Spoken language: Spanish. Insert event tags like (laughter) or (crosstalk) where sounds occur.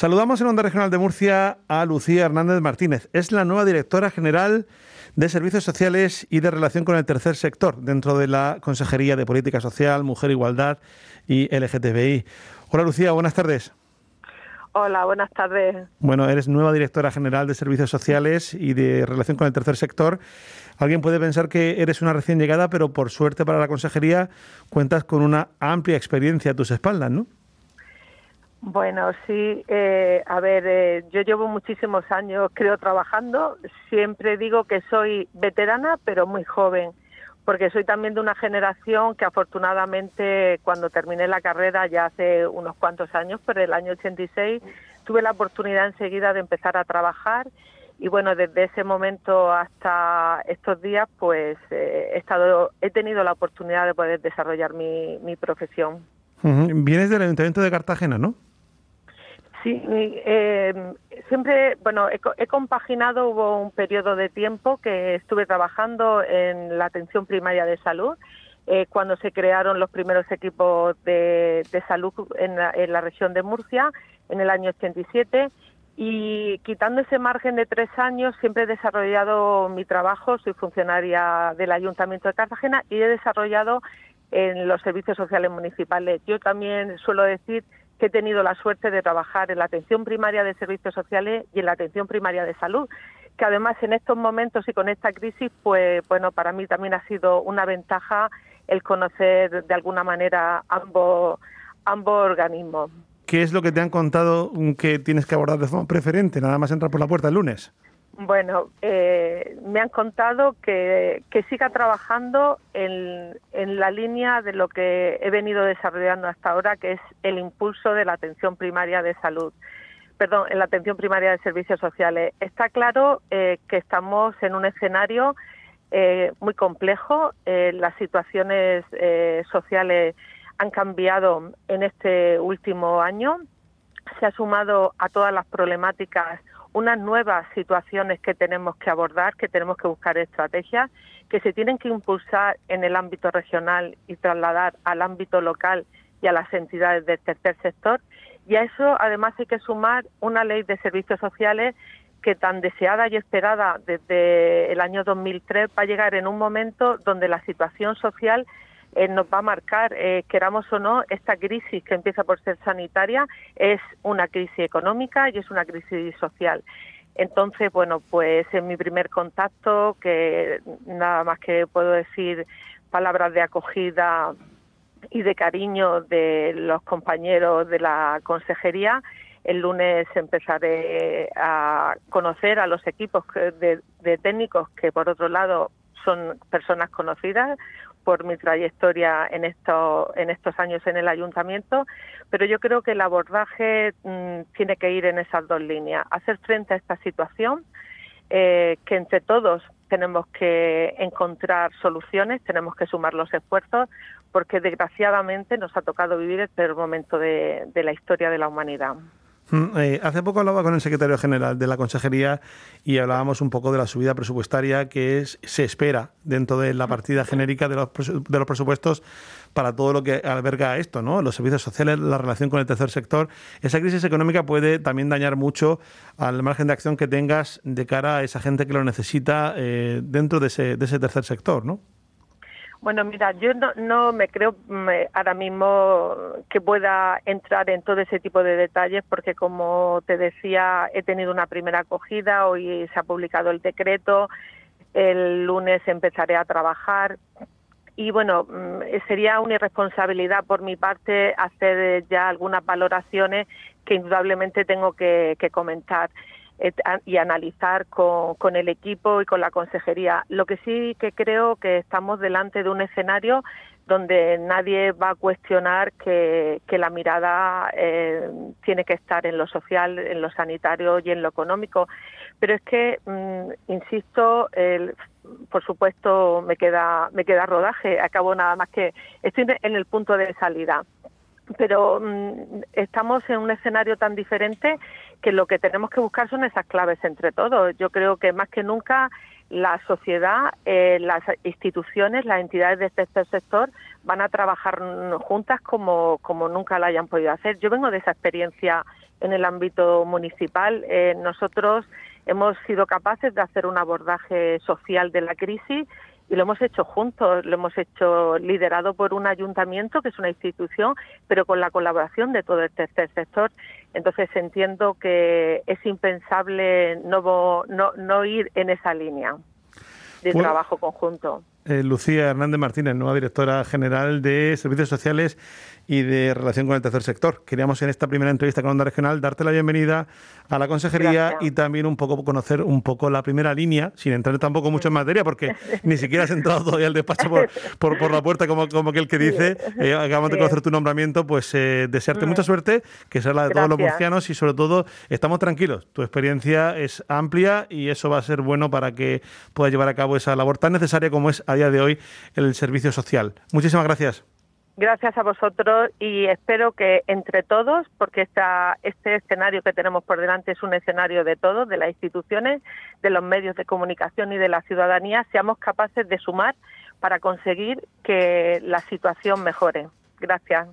Saludamos en Onda Regional de Murcia a Lucía Hernández Martínez. Es la nueva directora general de Servicios Sociales y de Relación con el Tercer Sector dentro de la Consejería de Política Social, Mujer, Igualdad y LGTBI. Hola Lucía, buenas tardes. Hola, buenas tardes. Bueno, eres nueva directora general de Servicios Sociales y de Relación con el Tercer Sector. Alguien puede pensar que eres una recién llegada, pero por suerte para la consejería cuentas con una amplia experiencia a tus espaldas, ¿no? Bueno, sí, eh, a ver, eh, yo llevo muchísimos años, creo, trabajando. Siempre digo que soy veterana, pero muy joven, porque soy también de una generación que afortunadamente cuando terminé la carrera ya hace unos cuantos años, por el año 86, tuve la oportunidad enseguida de empezar a trabajar y bueno, desde ese momento hasta estos días, pues eh, he estado, he tenido la oportunidad de poder desarrollar mi profesión. Vienes del Ayuntamiento de Cartagena, ¿no? Sí, eh, siempre, bueno, he, compaginado, hubo un periodo de tiempo que estuve trabajando en la atención primaria de salud, eh, cuando se crearon los primeros equipos de, salud en la, región de Murcia, en el año 87, y quitando ese margen de tres años, siempre he desarrollado mi trabajo, soy funcionaria del Ayuntamiento de Cartagena y he desarrollado en los servicios sociales municipales. Yo también suelo decir que he tenido la suerte de trabajar en la atención primaria de servicios sociales y en la atención primaria de salud, que además en estos momentos y con esta crisis, pues bueno, para mí también ha sido una ventaja el conocer de alguna manera ambos, ambos organismos. ¿Qué es lo que te han contado que tienes que abordar de forma preferente, nada más entrar por la puerta el lunes? Bueno, eh, me han contado que, siga trabajando en, la línea de lo que he venido desarrollando hasta ahora, que es el impulso de la atención primaria de salud, perdón, en la atención primaria de servicios sociales. Está claro eh, que estamos en un escenario eh, muy complejo, las situaciones sociales han cambiado en este último año, se ha sumado a todas las problemáticas unas nuevas situaciones que tenemos que abordar, que tenemos que buscar estrategias, que se tienen que impulsar en el ámbito regional y trasladar al ámbito local y a las entidades del tercer sector. Y a eso además hay que sumar una ley de servicios sociales que tan deseada y esperada desde el año 2003 va a llegar en un momento donde la situación social eh, nos va a marcar, eh, queramos o no, esta crisis que empieza por ser sanitaria es una crisis económica y es una crisis social. Entonces, bueno, pues en mi primer contacto, que nada más que puedo decir palabras de acogida y de cariño de los compañeros de la consejería, el lunes empezaré a conocer a los equipos de técnicos que, por otro lado, son personas conocidas, por mi trayectoria en, esto, en estos años en el ayuntamiento, pero yo creo que el abordaje mm, tiene que ir en esas dos líneas, hacer frente a esta situación, eh, que entre todos tenemos que encontrar soluciones, tenemos que sumar los esfuerzos, porque desgraciadamente nos ha tocado vivir el peor momento de la historia de la humanidad. Mm, eh, hace poco hablaba con el secretario general de la Consejería y hablábamos un poco de la subida presupuestaria que se espera dentro de la partida genérica de los, de los presupuestos para todo lo que alberga esto, ¿no? Los servicios sociales, la relación con el tercer sector. Esa crisis económica puede también dañar mucho al margen de acción que tengas de cara a esa gente que lo necesita eh, dentro de ese, de ese tercer sector, ¿no? Bueno, mira, yo no, me creo ahora mismo que pueda entrar en todo ese tipo de detalles porque, como te decía, he tenido una primera acogida, hoy se ha publicado el decreto, el lunes empezaré a trabajar y, bueno, mm, sería una irresponsabilidad por mi parte hacer ya algunas valoraciones que indudablemente tengo que comentar y analizar con, el equipo y con la consejería. Lo que sí que creo que estamos delante de un escenario donde nadie va a cuestionar que, la mirada eh, tiene que estar en lo social, en lo sanitario y en lo económico. Pero es que, mm, insisto, por supuesto me queda, me queda rodaje, acabo nada más que estoy en el punto de salida pero mm, estamos en un escenario tan diferente que lo que tenemos que buscar son esas claves entre todos. Yo creo que más que nunca la sociedad, eh, las instituciones, las entidades del tercer sector van a trabajar juntas como, como nunca la hayan podido hacer. Yo vengo de esa experiencia en el ámbito municipal. Eh, nosotros hemos sido capaces de hacer un abordaje social de la crisis y lo hemos hecho juntos, lo hemos hecho liderado por un ayuntamiento, que es una institución, pero con la colaboración de todo el tercer sector. Entonces entiendo que es impensable no, no, no ir en esa línea de trabajo conjunto. Eh, Lucía Hernández Martínez, nueva directora general de Servicios Sociales y de Relación con el Tercer Sector. Queríamos en esta primera entrevista con Onda Regional darte la bienvenida a la consejería y también un poco conocer un poco la primera línea, sin entrar tampoco mucho en materia, porque (laughs) ni siquiera has entrado todavía al despacho por, por, la puerta, como, como aquel que dice. Eh, acabamos de conocer tu nombramiento, pues eh, desearte mucha suerte, que sea la de todos los murcianos y sobre todo estamos tranquilos. Tu experiencia es amplia y eso va a ser bueno para que puedas llevar a cabo esa labor tan necesaria como es a día de hoy el servicio social. Muchísimas gracias. Gracias a vosotros y espero que entre todos, porque esta, este escenario que tenemos por delante es un escenario de todos, de las instituciones, de los medios de comunicación y de la ciudadanía, seamos capaces de sumar para conseguir que la situación mejore. Gracias.